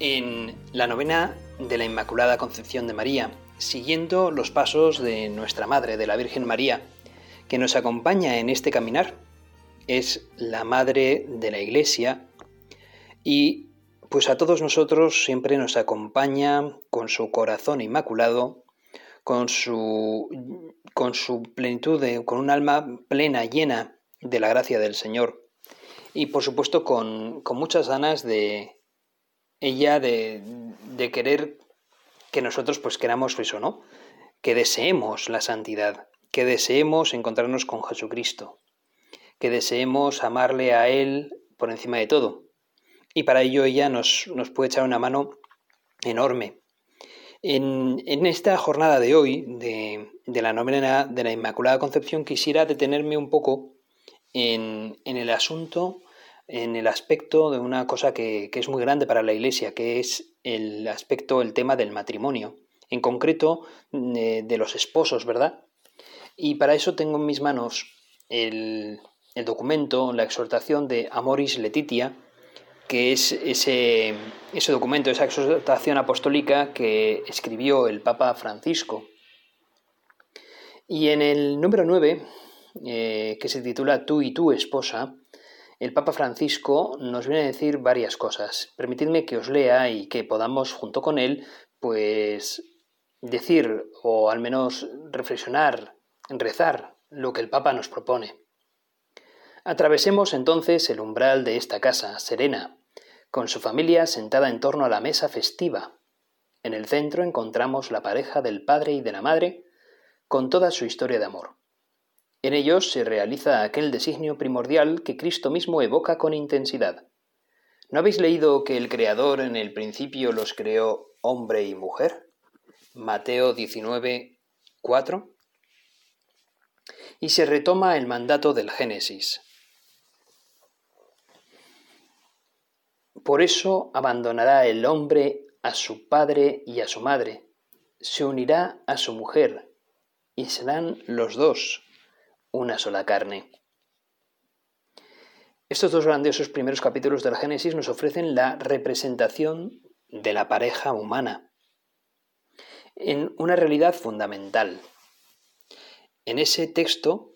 en la novena de la Inmaculada Concepción de María, siguiendo los pasos de nuestra Madre, de la Virgen María, que nos acompaña en este caminar. Es la Madre de la Iglesia y pues a todos nosotros siempre nos acompaña con su corazón inmaculado, con su, con su plenitud, con un alma plena, llena de la gracia del Señor y por supuesto con, con muchas ganas de, ella de, de querer que nosotros pues queramos eso, ¿no? Que deseemos la santidad, que deseemos encontrarnos con Jesucristo, que deseemos amarle a Él por encima de todo. Y para ello ella nos, nos puede echar una mano enorme. En, en esta jornada de hoy, de, de, la novena de la Inmaculada Concepción, quisiera detenerme un poco en, en el asunto en el aspecto de una cosa que, es muy grande para la Iglesia, que es el aspecto, el tema del matrimonio, en concreto de, de los esposos, ¿verdad? Y para eso tengo en mis manos el, el documento, la exhortación de Amoris Letitia, que es ese, ese documento, esa exhortación apostólica que escribió el Papa Francisco. Y en el número 9, eh, que se titula Tú y tu esposa, el Papa Francisco nos viene a decir varias cosas. Permitidme que os lea y que podamos, junto con él, pues decir o al menos reflexionar, rezar lo que el Papa nos propone. Atravesemos entonces el umbral de esta casa, serena, con su familia sentada en torno a la mesa festiva. En el centro encontramos la pareja del padre y de la madre, con toda su historia de amor. En ellos se realiza aquel designio primordial que Cristo mismo evoca con intensidad. ¿No habéis leído que el Creador en el principio los creó hombre y mujer? Mateo 19, 4. Y se retoma el mandato del Génesis. Por eso abandonará el hombre a su padre y a su madre, se unirá a su mujer, y serán los dos una sola carne. Estos dos grandiosos primeros capítulos del Génesis nos ofrecen la representación de la pareja humana en una realidad fundamental. En ese texto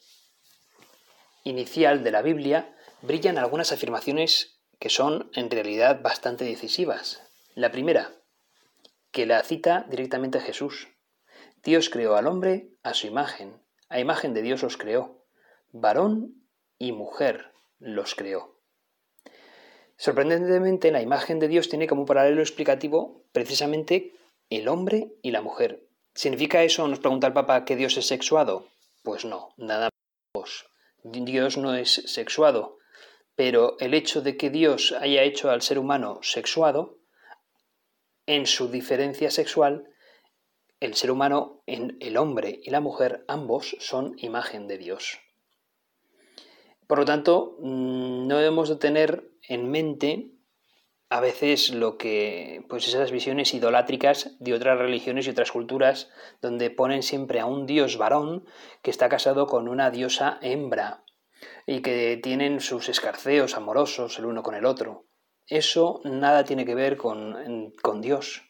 inicial de la Biblia brillan algunas afirmaciones que son en realidad bastante decisivas. La primera, que la cita directamente Jesús. Dios creó al hombre a su imagen, a imagen de Dios los creó. Varón y mujer los creó. Sorprendentemente, la imagen de Dios tiene como paralelo explicativo precisamente el hombre y la mujer. ¿Significa eso, nos pregunta el Papa, que Dios es sexuado? Pues no, nada más. Dios no es sexuado, pero el hecho de que Dios haya hecho al ser humano sexuado, en su diferencia sexual, el ser humano, el hombre y la mujer, ambos son imagen de Dios. Por lo tanto, mm, no debemos de tener en mente a veces lo que, pues esas visiones idolátricas de otras religiones y otras culturas, donde ponen siempre a un dios varón que está casado con una diosa hembra y que tienen sus escarceos amorosos el uno con el otro. Eso nada tiene que ver con, con Dios.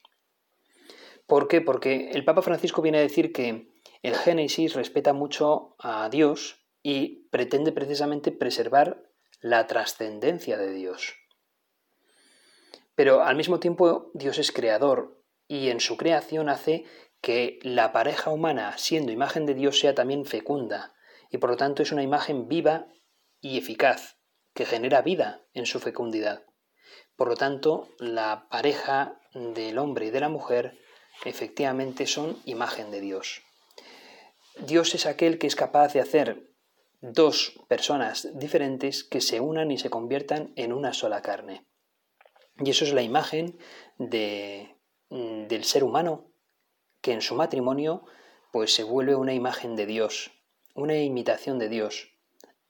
¿Por qué? Porque el Papa Francisco viene a decir que el Génesis respeta mucho a Dios y pretende precisamente preservar la trascendencia de Dios. Pero al mismo tiempo Dios es creador y en su creación hace que la pareja humana, siendo imagen de Dios, sea también fecunda y por lo tanto es una imagen viva y eficaz que genera vida en su fecundidad. Por lo tanto, la pareja del hombre y de la mujer efectivamente son imagen de Dios. Dios es aquel que es capaz de hacer dos personas diferentes que se unan y se conviertan en una sola carne. Y eso es la imagen de, del ser humano que en su matrimonio pues se vuelve una imagen de Dios, una imitación de Dios,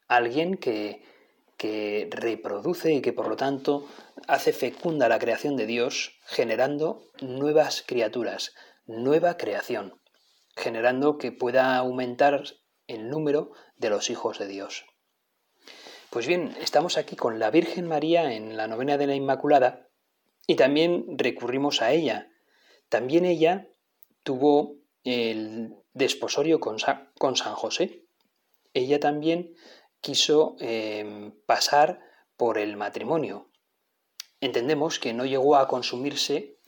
alguien que, que reproduce y que por lo tanto hace fecunda la creación de Dios, generando nuevas criaturas, nueva creación, generando que pueda aumentar el número de los hijos de Dios. Pues bien, estamos aquí con la Virgen María en la novena de la Inmaculada y también recurrimos a ella. También ella tuvo el desposorio con San, José. Ella también quiso em, pasar por el matrimonio. Entendemos que no llegó a consumirse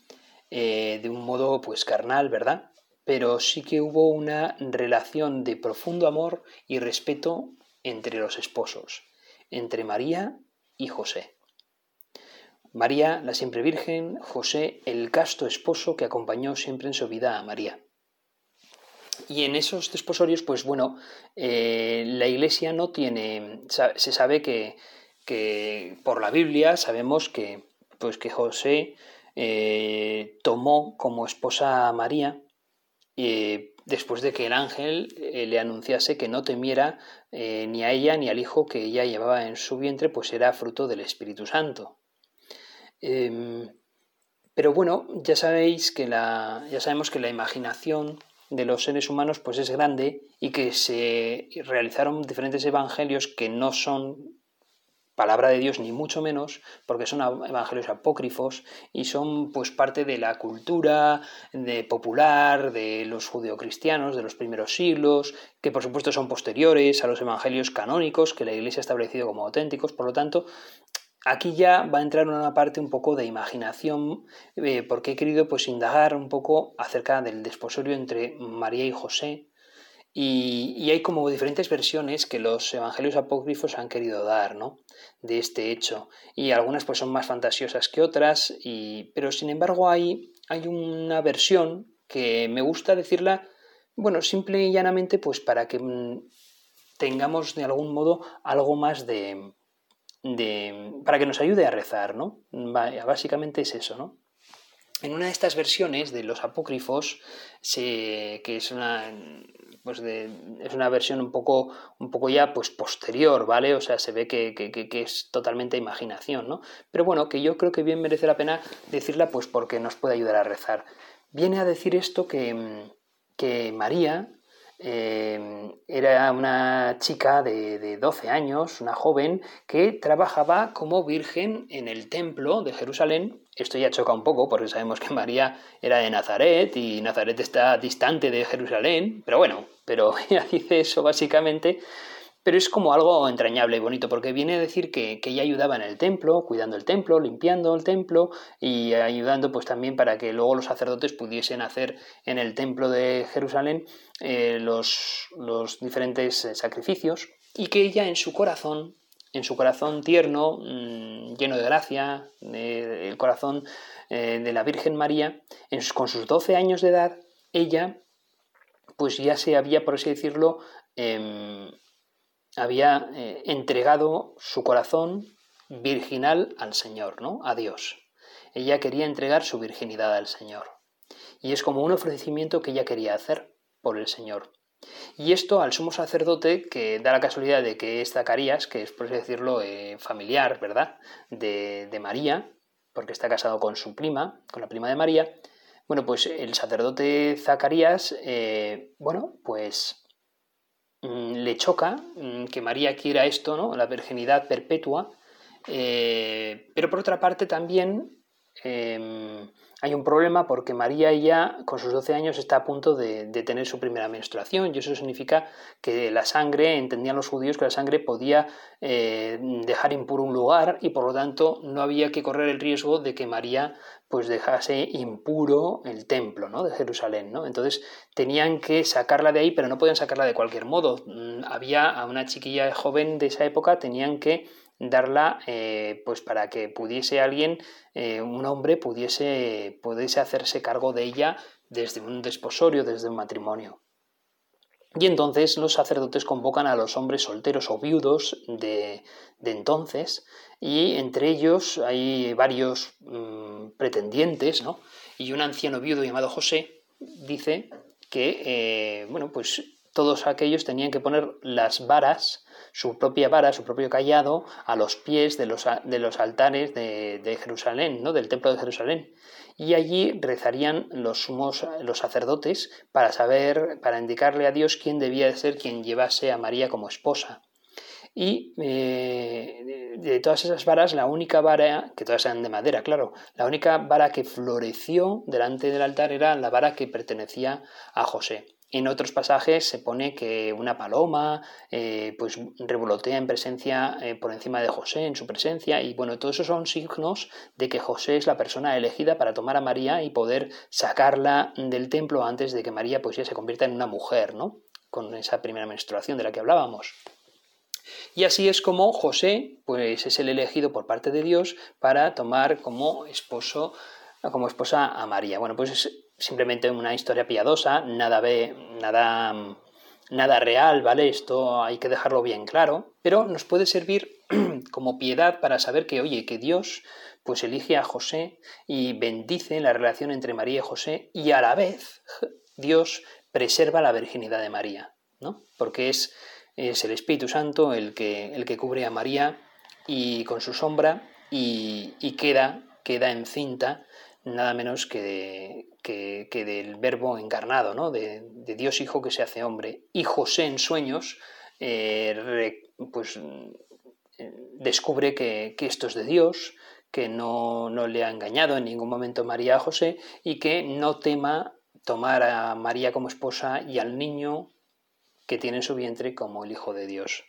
eh, de un modo pues carnal, ¿verdad? Pero sí que hubo una relación de profundo amor y respeto entre los esposos entre María y José. María, la siempre Virgen, José, el casto esposo que acompañó siempre en su vida a María. Y en esos desposorios, pues bueno, eh, la Iglesia no tiene, se sabe que, que, por la Biblia sabemos que, pues que José eh, tomó como esposa a María eh, después de que el ángel le anunciase que no temiera ni a ella ni al hijo que ella llevaba en su vientre, pues era fruto del Espíritu Santo. Em, pero bueno, ya sabéis que la, ya sabemos que la imaginación de los seres humanos pues es grande y que se realizaron diferentes evangelios que no son palabra de Dios ni mucho menos, porque son evangelios apócrifos y son pues parte de la cultura de popular de los judeocristianos de los primeros siglos, que por supuesto son posteriores a los evangelios canónicos que la Iglesia ha establecido como auténticos, por lo tanto, aquí ya va a entrar una parte un poco de imaginación, eh, porque he querido pues indagar un poco acerca del desposorio entre María y José, y, hay como diferentes versiones que los evangelios apócrifos han querido dar, ¿no? De este hecho. Y algunas pues son más fantasiosas que otras, y, pero sin embargo hay, hay una versión que me gusta decirla, bueno, simple y llanamente pues para que mm, tengamos de algún modo algo más de, para que nos ayude a rezar, ¿no? Básicamente es eso, ¿no? En una de estas versiones de los apócrifos, que es una, pues es una versión un poco, un poco ya pues posterior, ¿vale? O sea, se ve que, es totalmente imaginación, ¿no? Pero bueno, que yo creo que bien merece la pena decirla pues porque nos puede ayudar a rezar. Viene a decir esto que, que María eh, era una chica de, de 12 años, una joven, que trabajaba como virgen en el templo de Jerusalén. Esto ya choca un poco porque sabemos que María era de Nazaret y Nazaret está distante de Jerusalén, pero bueno, pero ella dice eso básicamente, pero es como algo entrañable y bonito porque viene a decir que, ella ayudaba en el templo, cuidando el templo, limpiando el templo y ayudando pues también para que luego los sacerdotes pudiesen hacer en el templo de Jerusalén eh, los, los diferentes eh, sacrificios. Y que ella en su corazón en su corazón tierno, mm, lleno de gracia, el corazón eh, de la Virgen María, con sus 12 años de edad, ella pues ya se había, por así decirlo, em, había eh, entregado su corazón virginal al Señor, ¿no? A Dios. Ella quería entregar su virginidad al Señor. Y es como un ofrecimiento que ella quería hacer por el Señor. Y esto al sumo sacerdote, que da la casualidad de que es Zacarías, que es por así decirlo eh, familiar, ¿verdad?, de, María, porque está casado con su prima, con la prima de María, bueno, pues el sacerdote Zacarías, eh, bueno, pues le choca mm, que María quiera esto, ¿no? La virginidad perpetua, eh, pero por otra parte también em, hay un problema porque María ya con sus 12 años está a punto de, tener su primera menstruación y eso significa que la sangre, entendían los judíos que la sangre podía eh, dejar impuro un lugar y por lo tanto no había que correr el riesgo de que María pues dejase impuro el templo ¿no? de Jerusalén. ¿no? Entonces tenían que sacarla de ahí, pero no podían sacarla de cualquier modo. Mm, había a una chiquilla joven de esa época, tenían que darla eh, pues para que pudiese alguien, eh, un hombre, pudiese, pudiese hacerse cargo de ella desde un desposorio, desde un matrimonio. Y entonces los sacerdotes convocan a los hombres solteros o viudos de, entonces, y entre ellos hay varios mm, pretendientes, ¿no? Y un anciano viudo llamado José, dice que, eh, bueno, pues todos aquellos tenían que poner las varas, su propia vara, su propio callado, a los pies de los, de los altares de, de, Jerusalén, ¿no? del templo de Jerusalén. Y allí rezarían los sumos, los sacerdotes, para saber, para indicarle a Dios quién debía de ser quien llevase a María como esposa. Y eh, de, todas esas varas, la única vara, que todas eran de madera, claro, la única vara que floreció delante del altar era la vara que pertenecía a José. En otros pasajes se pone que una paloma eh, pues revolotea en presencia eh, por encima de José, en su presencia, y bueno, todos esos son signos de que José es la persona elegida para tomar a María y poder sacarla del templo antes de que María pues ya se convierta en una mujer, ¿no? Con esa primera menstruación de la que hablábamos. Y así es como José, pues es el elegido por parte de Dios para tomar como esposo, como esposa a María. Bueno, pues es simplemente una historia piadosa, nada ve, nada, nada real, ¿vale? Esto hay que dejarlo bien claro, pero nos puede servir como piedad para saber que, oye, que Dios pues elige a José y bendice la relación entre María y José y a la vez Dios preserva la virginidad de María, ¿no? Porque es es el Espíritu Santo el que, el que cubre a María y con su sombra y, queda, queda encinta nada menos que, que, del verbo encarnado, ¿no? de, Dios Hijo que se hace hombre. Y José en sueños eh, pues, descubre que, esto es de Dios, que no, no le ha engañado en ningún momento María a José y que no tema tomar a María como esposa y al niño que tiene en su vientre como el Hijo de Dios.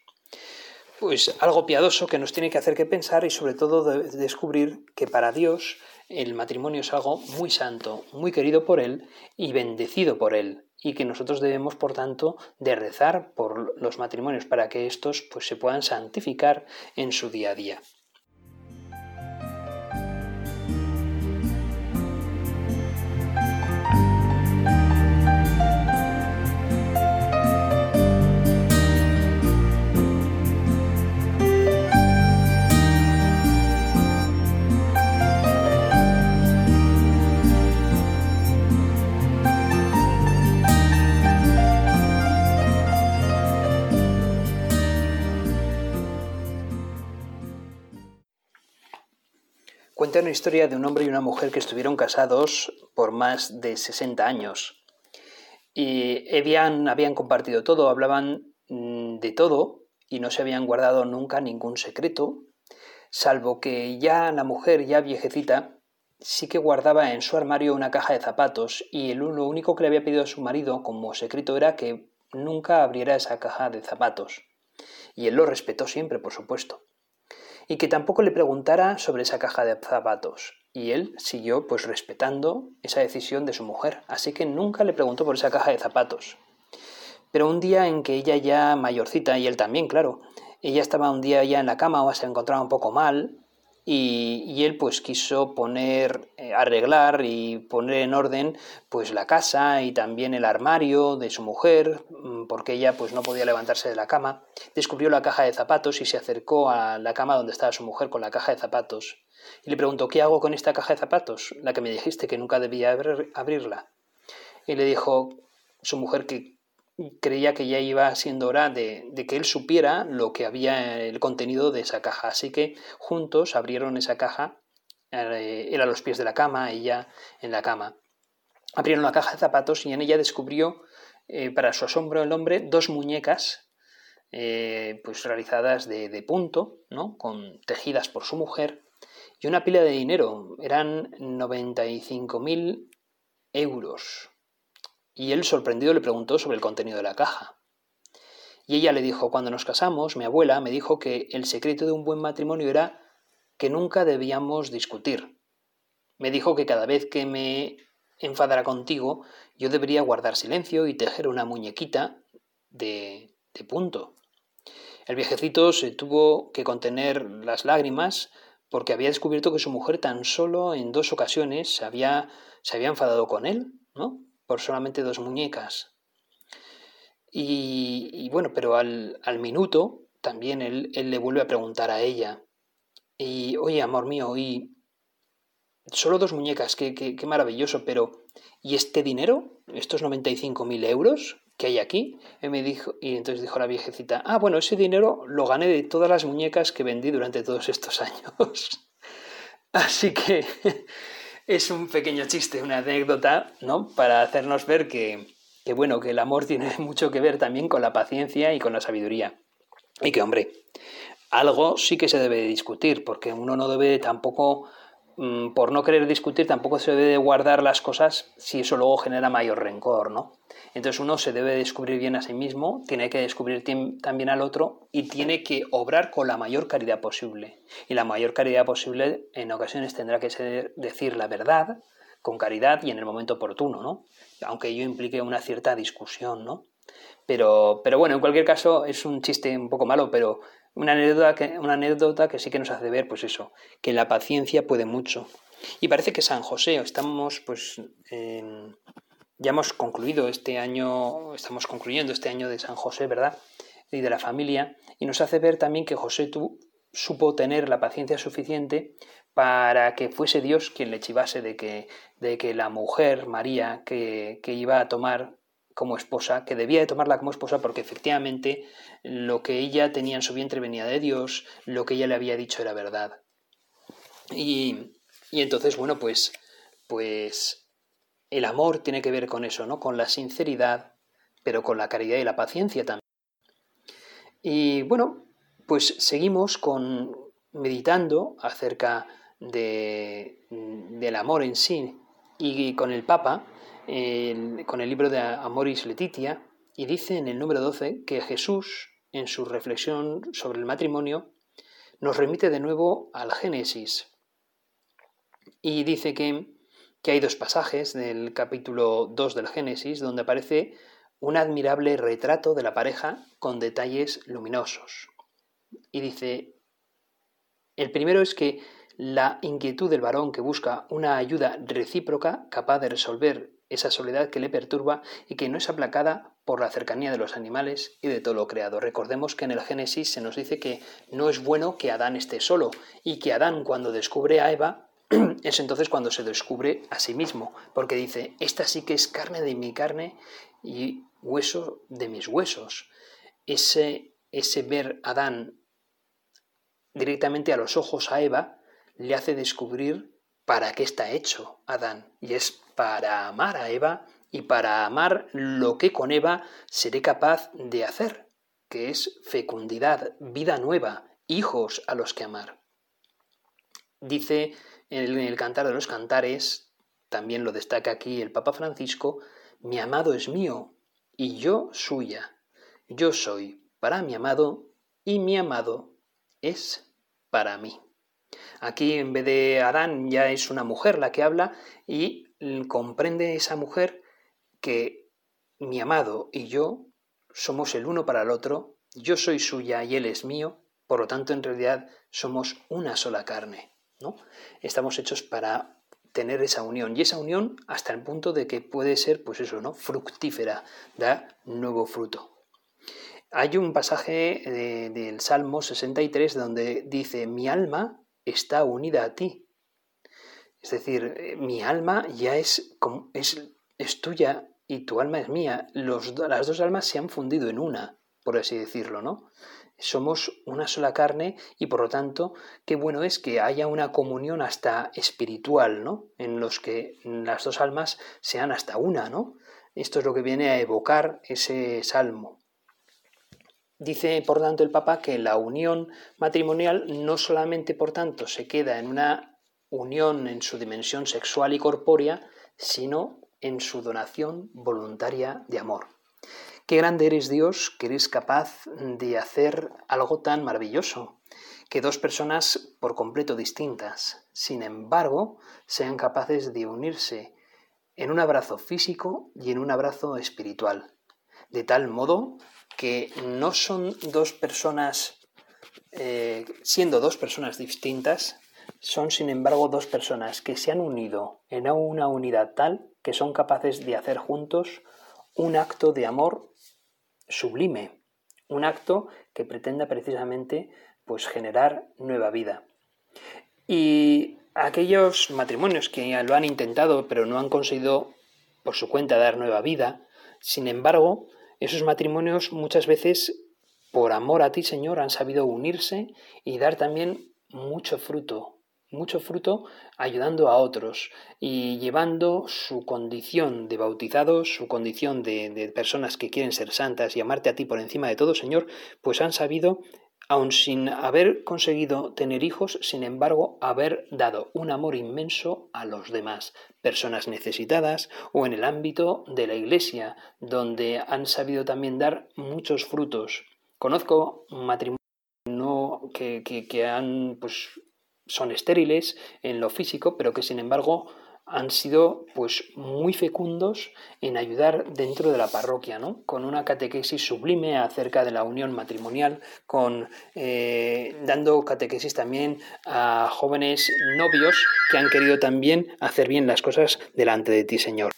Pues algo piadoso que nos tiene que hacer que pensar y sobre todo descubrir que para Dios el matrimonio es algo muy santo, muy querido por Él y bendecido por Él y que nosotros debemos por tanto de rezar por los matrimonios para que estos pues se puedan santificar en su día a día. Una historia de un hombre y una mujer que estuvieron casados por más de 60 años. Y habían, habían compartido todo, hablaban mm, de todo y no se habían guardado nunca ningún secreto, salvo que ya la mujer, ya viejecita, sí que guardaba en su armario una caja de zapatos y el, lo único que le había pedido a su marido como secreto era que nunca abriera esa caja de zapatos. Y él lo respetó siempre, por supuesto y que tampoco le preguntara sobre esa caja de zapatos. Y él siguió pues respetando esa decisión de su mujer, así que nunca le preguntó por esa caja de zapatos. Pero un día en que ella ya mayorcita, y él también, claro, ella estaba un día ya en la cama o se encontraba un poco mal, y, él pues quiso poner, eh, arreglar y poner en orden pues la casa y también el armario de su mujer, mm, porque ella pues no podía levantarse de la cama. Descubrió la caja de zapatos y se acercó a la cama donde estaba su mujer con la caja de zapatos. Y le preguntó, ¿qué hago con esta caja de zapatos? La que me dijiste que nunca debía abrirla. Y le dijo su mujer que creía que ya iba siendo hora de, que él supiera lo que había el contenido de esa caja. Así que juntos abrieron esa caja, eh, él a los pies de la cama, ella en la cama. Abrieron la caja de zapatos y en ella descubrió, eh, para su asombro el hombre, dos muñecas eh, pues realizadas de, de, punto, ¿no? con tejidas por su mujer, y una pila de dinero. Eran 95.000 euros y él sorprendido le preguntó sobre el contenido de la caja. Y ella le dijo, cuando nos casamos, mi abuela me dijo que el secreto de un buen matrimonio era que nunca debíamos discutir. Me dijo que cada vez que me enfadara contigo, yo debería guardar silencio y tejer una muñequita de, de punto. El viejecito se tuvo que contener las lágrimas porque había descubierto que su mujer tan solo en dos ocasiones había, se había enfadado con él, ¿no? Por solamente dos muñecas. Y, bueno, pero al, minuto también él, le vuelve a preguntar a ella, y oye, amor mío, y solo dos muñecas, qué, qué, qué maravilloso, pero ¿y este dinero? ¿Estos 95.000 euros que hay aquí? Y, me dijo, y entonces dijo la viejecita, ah, bueno, ese dinero lo gané de todas las muñecas que vendí durante todos estos años. Así que es un pequeño chiste, una anécdota, ¿no? Para hacernos ver que, que, bueno, que el amor tiene mucho que ver también con la paciencia y con la sabiduría. Y que, hombre, algo sí que se debe discutir, porque uno no debe tampoco, por no querer discutir, tampoco se debe guardar las cosas si eso luego genera mayor rencor, ¿no? Entonces uno se debe descubrir bien a sí mismo, tiene que descubrir también al otro y tiene que obrar con la mayor caridad posible. Y la mayor caridad posible en ocasiones tendrá que ser decir la verdad con caridad y en el momento oportuno, ¿no? Aunque ello implique una cierta discusión, ¿no? Pero, pero bueno, en cualquier caso es un chiste un poco malo, pero una anécdota, que, una anécdota que sí que nos hace ver, pues eso, que la paciencia puede mucho. Y parece que San José, estamos pues ya hemos concluido este año, estamos concluyendo este año de San José, ¿verdad? Y de la familia, y nos hace ver también que José tú, supo tener la paciencia suficiente para que fuese Dios quien le chivase de que, de que la mujer, María, que, que iba a tomar como esposa, que debía de tomarla como esposa porque efectivamente lo que ella tenía en su vientre venía de Dios, lo que ella le había dicho era verdad. Y, y entonces, bueno, pues, pues el amor tiene que ver con eso, ¿no? Con la sinceridad, pero con la caridad y la paciencia también. Y bueno, pues seguimos con meditando acerca de, del amor en sí y con el Papa con el libro de Amoris Letitia y dice en el número 12 que Jesús, en su reflexión sobre el matrimonio, nos remite de nuevo al Génesis y dice que, que hay dos pasajes del capítulo 2 del Génesis donde aparece un admirable retrato de la pareja con detalles luminosos. Y dice, el primero es que la inquietud del varón que busca una ayuda recíproca capaz de resolver esa soledad que le perturba y que no es aplacada por la cercanía de los animales y de todo lo creado. Recordemos que en el Génesis se nos dice que no es bueno que Adán esté solo y que Adán cuando descubre a Eva es entonces cuando se descubre a sí mismo, porque dice, esta sí que es carne de mi carne y hueso de mis huesos. Ese, ese ver a Adán directamente a los ojos a Eva le hace descubrir para qué está hecho Adán, y es para amar a Eva y para amar lo que con Eva seré capaz de hacer, que es fecundidad, vida nueva, hijos a los que amar. Dice en el Cantar de los Cantares, también lo destaca aquí el Papa Francisco, mi amado es mío y yo suya. Yo soy para mi amado y mi amado es para mí. Aquí en vez de Adán ya es una mujer la que habla y comprende esa mujer que mi amado y yo somos el uno para el otro, yo soy suya y él es mío, por lo tanto en realidad somos una sola carne, ¿no? Estamos hechos para tener esa unión y esa unión hasta el punto de que puede ser pues eso, ¿no? fructífera, da nuevo fruto. Hay un pasaje del Salmo 63 donde dice, mi alma está unida a ti. Es decir, eh, mi alma ya es, es, es tuya y tu alma es mía. Los, las dos almas se han fundido en una, por así decirlo, ¿no? Somos una sola carne y por lo tanto, qué bueno es que haya una comunión hasta espiritual, ¿no? En los que las dos almas sean hasta una, ¿no? Esto es lo que viene a evocar ese salmo. Dice, por tanto, el Papa que la unión matrimonial no solamente, por tanto, se queda en una unión en su dimensión sexual y corpórea, sino en su donación voluntaria de amor. Qué grande eres Dios que eres capaz de hacer algo tan maravilloso, que dos personas por completo distintas, sin embargo, sean capaces de unirse en un abrazo físico y en un abrazo espiritual, de tal modo que no son dos personas, eh, siendo dos personas distintas, son sin embargo dos personas que se han unido en una unidad tal que son capaces de hacer juntos un acto de amor sublime, un acto que pretenda precisamente pues generar nueva vida. Y aquellos matrimonios que lo han intentado pero no han conseguido por su cuenta dar nueva vida. Sin embargo, esos matrimonios muchas veces, por amor a ti, Señor, han sabido unirse y dar también mucho fruto, mucho fruto ayudando a otros y llevando su condición de bautizados, su condición de, de, personas que quieren ser santas y amarte a ti por encima de todo, Señor, pues han sabido aun sin haber conseguido tener hijos, sin embargo, haber dado un amor inmenso a los demás, personas necesitadas o en el ámbito de la Iglesia, donde han sabido también dar muchos frutos. Conozco matrimonios que, que, que han, pues, son estériles en lo físico, pero que sin embargo han sido pues muy fecundos en ayudar dentro de la parroquia, ¿no? Con una catequesis sublime acerca de la unión matrimonial, con eh, dando catequesis también a jóvenes novios que han querido también hacer bien las cosas delante de ti, Señor.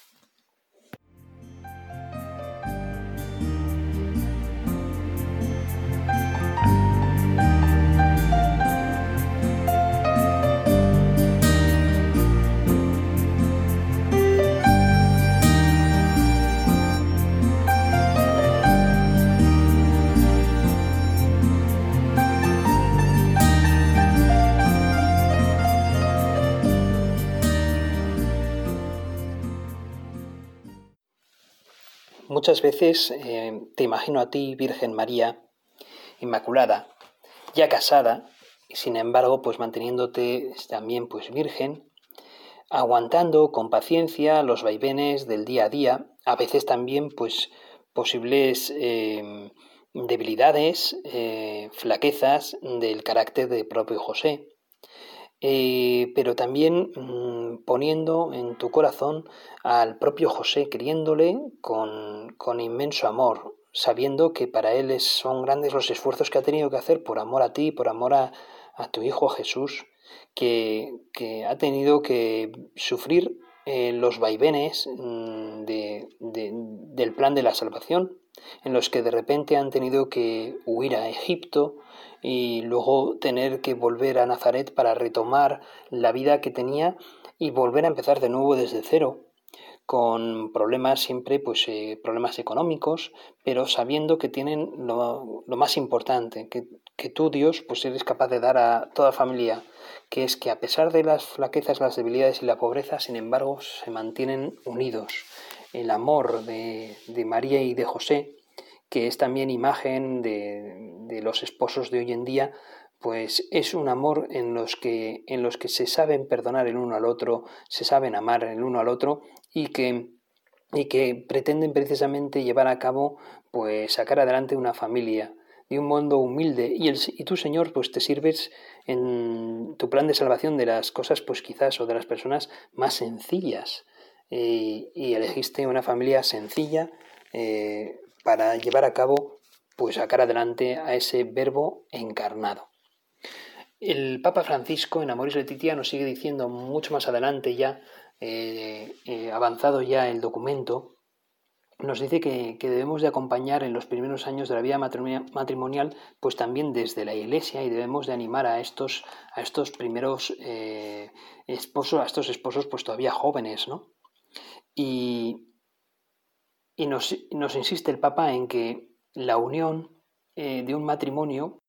Muchas veces eh, te imagino a ti, Virgen María, Inmaculada, ya casada, y sin embargo, pues manteniéndote también pues virgen, aguantando con paciencia los vaivenes del día a día, a veces también pues posibles eh, debilidades, eh, flaquezas del carácter del propio José. Eh, pero también mm, poniendo en tu corazón al propio José, queriéndole con, con inmenso amor, sabiendo que para él son grandes los esfuerzos que ha tenido que hacer por amor a ti, por amor a, tu Hijo Jesús, que, que, ha tenido que sufrir eh, los vaivenes mm, de, del plan de la salvación, en los que de repente han tenido que huir a Egipto, y luego tener que volver a Nazaret para retomar la vida que tenía y volver a empezar de nuevo desde cero con problemas siempre, pues eh, problemas económicos, pero sabiendo que tienen lo, más importante, que, que, tú, Dios, pues eres capaz de dar a toda familia, que es que a pesar de las flaquezas, las debilidades y la pobreza, sin embargo, se mantienen unidos. El amor de, de María y de José que es también imagen de, los esposos de hoy en día, pues es un amor en los que en los que se saben perdonar el uno al otro, se saben amar el uno al otro y que y que pretenden precisamente llevar a cabo pues sacar adelante una familia de un mundo humilde. Y, el, y tú Señor pues te sirves en tu plan de salvación de las cosas pues quizás o de las personas más sencillas y, elegiste una familia sencilla eh, para llevar a cabo, pues sacar adelante a ese verbo encarnado. El Papa Francisco en Amoris Letitia nos sigue diciendo mucho más adelante ya, eh, eh, avanzado ya el documento, nos dice que, debemos de acompañar en los primeros años de la vida matrimonial, pues también desde la Iglesia y debemos de animar a estos, a estos primeros esposos, a estos esposos pues todavía jóvenes, ¿no? Y, nos, insiste el Papa en que la unión eh, de un matrimonio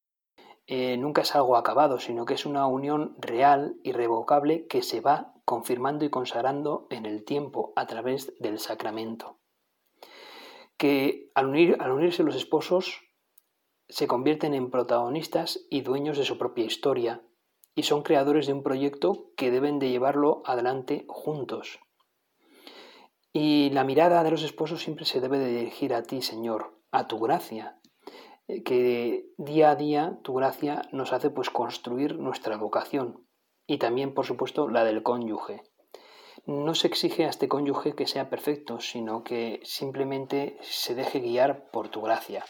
eh, nunca es algo acabado, sino que es una unión real, irrevocable, que se va confirmando y consagrando en el tiempo a través del sacramento. Que al, al unirse los esposos se convierten en protagonistas y dueños de su propia historia y son creadores de un proyecto que deben de llevarlo adelante juntos. Y la mirada de los esposos siempre se debe de dirigir a ti, Señor, a tu gracia, eh, que día a día tu gracia nos hace pues construir nuestra vocación y también, por supuesto, la del cónyuge. No se exige a este cónyuge que sea perfecto, sino que simplemente se deje guiar por tu gracia.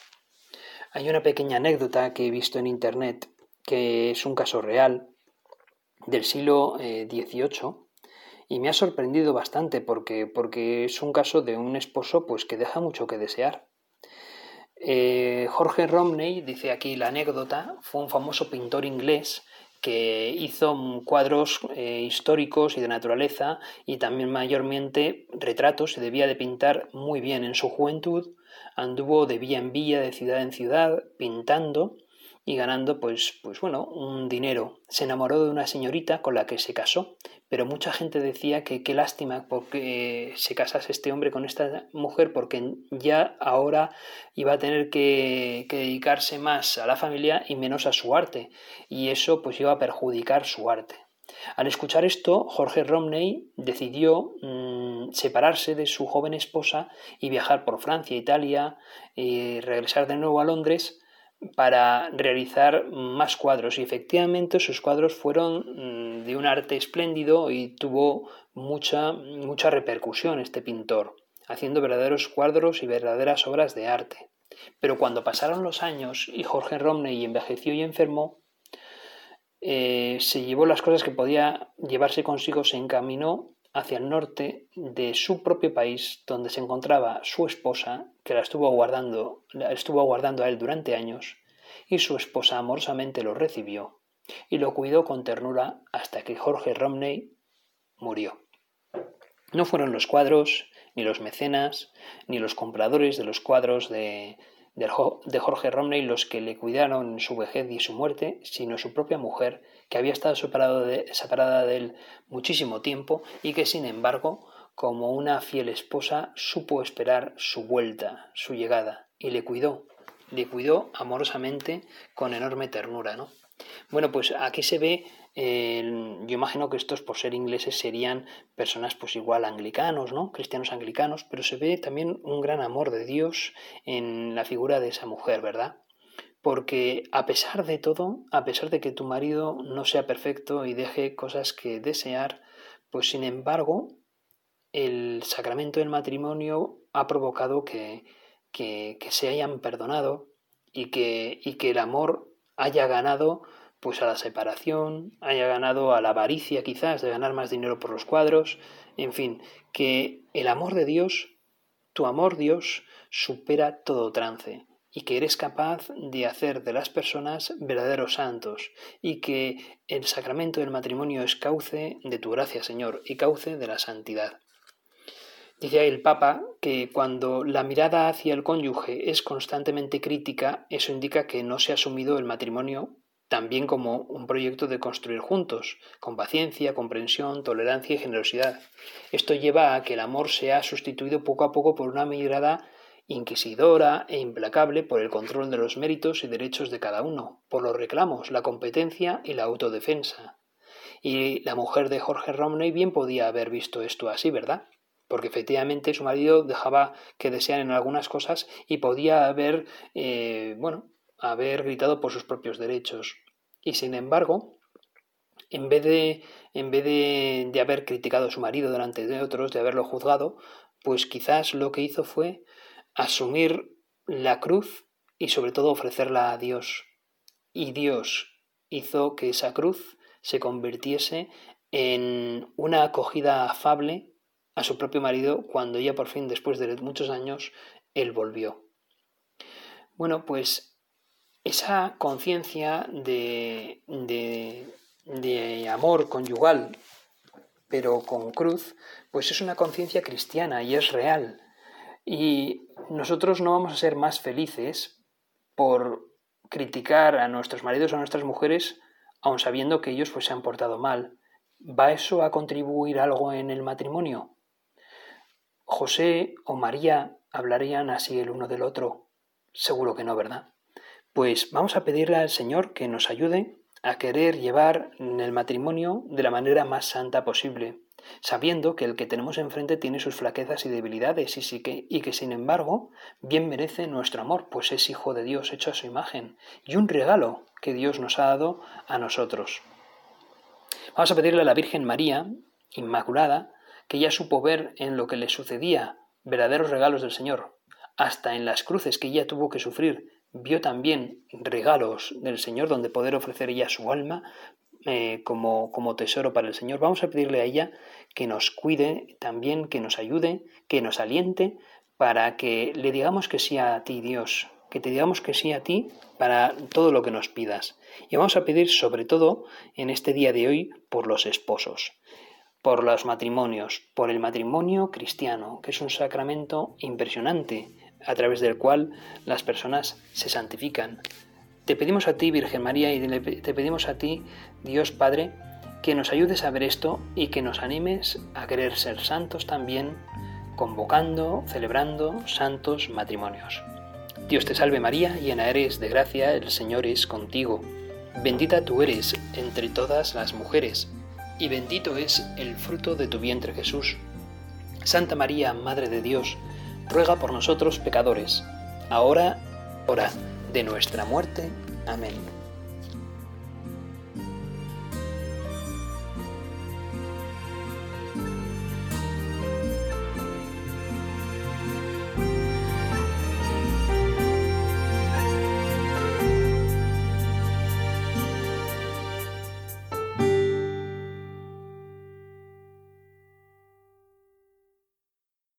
Hay una pequeña anécdota que he visto en internet que es un caso real del siglo XVIII eh, y me ha sorprendido bastante porque, porque es un caso de un esposo pues que deja mucho que desear. Eh, Jorge Romney, dice aquí la anécdota, fue un famoso pintor inglés que hizo cuadros eh, históricos y de naturaleza y también mayormente retratos, se debía de pintar muy bien en su juventud, anduvo de villa en villa, de ciudad en ciudad, pintando y ganando pues, pues bueno, un dinero. Se enamoró de una señorita con la que se casó, pero mucha gente decía que qué lástima porque se casase este hombre con esta mujer porque ya ahora iba a tener que, dedicarse más a la familia y menos a su arte y eso pues iba a perjudicar su arte. Al escuchar esto, Jorge Romney decidió mm, separarse de su joven esposa y viajar por Francia, Italia y regresar de nuevo a Londres para realizar más cuadros y efectivamente sus cuadros fueron mm, de un arte espléndido y tuvo mucha, mucha repercusión este pintor, haciendo verdaderos cuadros y verdaderas obras de arte. Pero cuando pasaron los años y Jorge Romney envejeció y enfermó, eh, se llevó las cosas que podía llevarse consigo, se encaminó hacia el norte de su propio país, donde se encontraba su esposa, que la estuvo aguardando, estuvo aguardando a él durante años, y su esposa amorosamente lo recibió y lo cuidó con ternura hasta que Jorge Romney murió. No fueron los cuadros, ni los mecenas, ni los compradores de los cuadros de, de Jorge Romney los que le cuidaron su vejez y su muerte, sino su propia mujer, que había estado de, separada de él muchísimo tiempo y que, sin embargo, como una fiel esposa, supo esperar su vuelta, su llegada, y le cuidó, le cuidó amorosamente con enorme ternura, ¿no? Bueno, pues aquí se ve, yo imagino que estos por ser ingleses serían personas pues igual anglicanos, ¿no? Cristianos anglicanos, pero se ve también un gran amor de Dios en la figura de esa mujer, ¿verdad? Porque a pesar de todo, a pesar de que tu marido no sea perfecto y deje cosas que desear, pues sin embargo, el sacramento del matrimonio ha provocado que, que, que se hayan perdonado y que, y que el amor haya ganado pues a la separación, haya ganado a la avaricia quizás de ganar más dinero por los cuadros, en fin, que el amor de Dios, tu amor Dios, supera todo trance y que eres capaz de hacer de las personas verdaderos santos y que el sacramento del matrimonio es cauce de tu gracia, Señor, y cauce de la santidad. Dice el Papa que cuando la mirada hacia el cónyuge es constantemente crítica, eso indica que no se ha asumido el matrimonio también como un proyecto de construir juntos, con paciencia, comprensión, tolerancia y generosidad. Esto lleva a que el amor sea sustituido poco a poco por una mirada inquisidora e implacable por el control de los méritos y derechos de cada uno, por los reclamos, la competencia y la autodefensa. Y la mujer de Jorge Romney bien podía haber visto esto así, ¿verdad? Porque efectivamente su marido dejaba que desear en algunas cosas y podía haber, eh, bueno, haber gritado por sus propios derechos. Y sin embargo, en vez de, en vez de, de haber criticado a su marido delante de otros, de haberlo juzgado, pues quizás lo que hizo fue asumir la cruz y sobre todo ofrecerla a Dios. Y Dios hizo que esa cruz se convirtiese en una acogida afable a su propio marido cuando ya por fin, después de muchos años, él volvió. Bueno, pues esa conciencia de, de, amor conyugal, pero con cruz, pues es una conciencia cristiana y es real. Y nosotros no vamos a ser más felices por criticar a nuestros maridos o a nuestras mujeres, aun sabiendo que ellos pues, se han portado mal. ¿Va eso a contribuir algo en el matrimonio? ¿José o María hablarían así el uno del otro? Seguro que no, ¿verdad? Pues vamos a pedirle al Señor que nos ayude a querer llevar el matrimonio de la manera más santa posible, sabiendo que el que tenemos enfrente tiene sus flaquezas y debilidades y, que, y que sin embargo bien merece nuestro amor, pues es hijo de Dios hecho a su imagen y un regalo que Dios nos ha dado a nosotros. Vamos a pedirle a la Virgen María, Inmaculada, que ya supo ver en lo que le sucedía verdaderos regalos del Señor, hasta en las cruces que ella tuvo que sufrir vio también regalos del Señor donde poder ofrecer ella su alma eh, como, como tesoro para el Señor. Vamos a pedirle a ella que nos cuide también, que nos ayude, que nos aliente para que le digamos que sí a ti Dios, que te digamos que sí a ti para todo lo que nos pidas. Y vamos a pedir sobre todo en este día de hoy por los esposos, por los matrimonios, por el matrimonio cristiano, que es un sacramento impresionante a través del cual las personas se santifican. Te pedimos a ti, Virgen María, y te pedimos a ti, Dios Padre, que nos ayudes a ver esto y que nos animes a querer ser santos también, convocando, celebrando santos matrimonios. Dios te salve María, llena eres de gracia, el Señor es contigo. Bendita tú eres entre todas las mujeres, y bendito es el fruto de tu vientre Jesús. Santa María, Madre de Dios, ruega por nosotros pecadores, ahora, hora de nuestra muerte. Amén.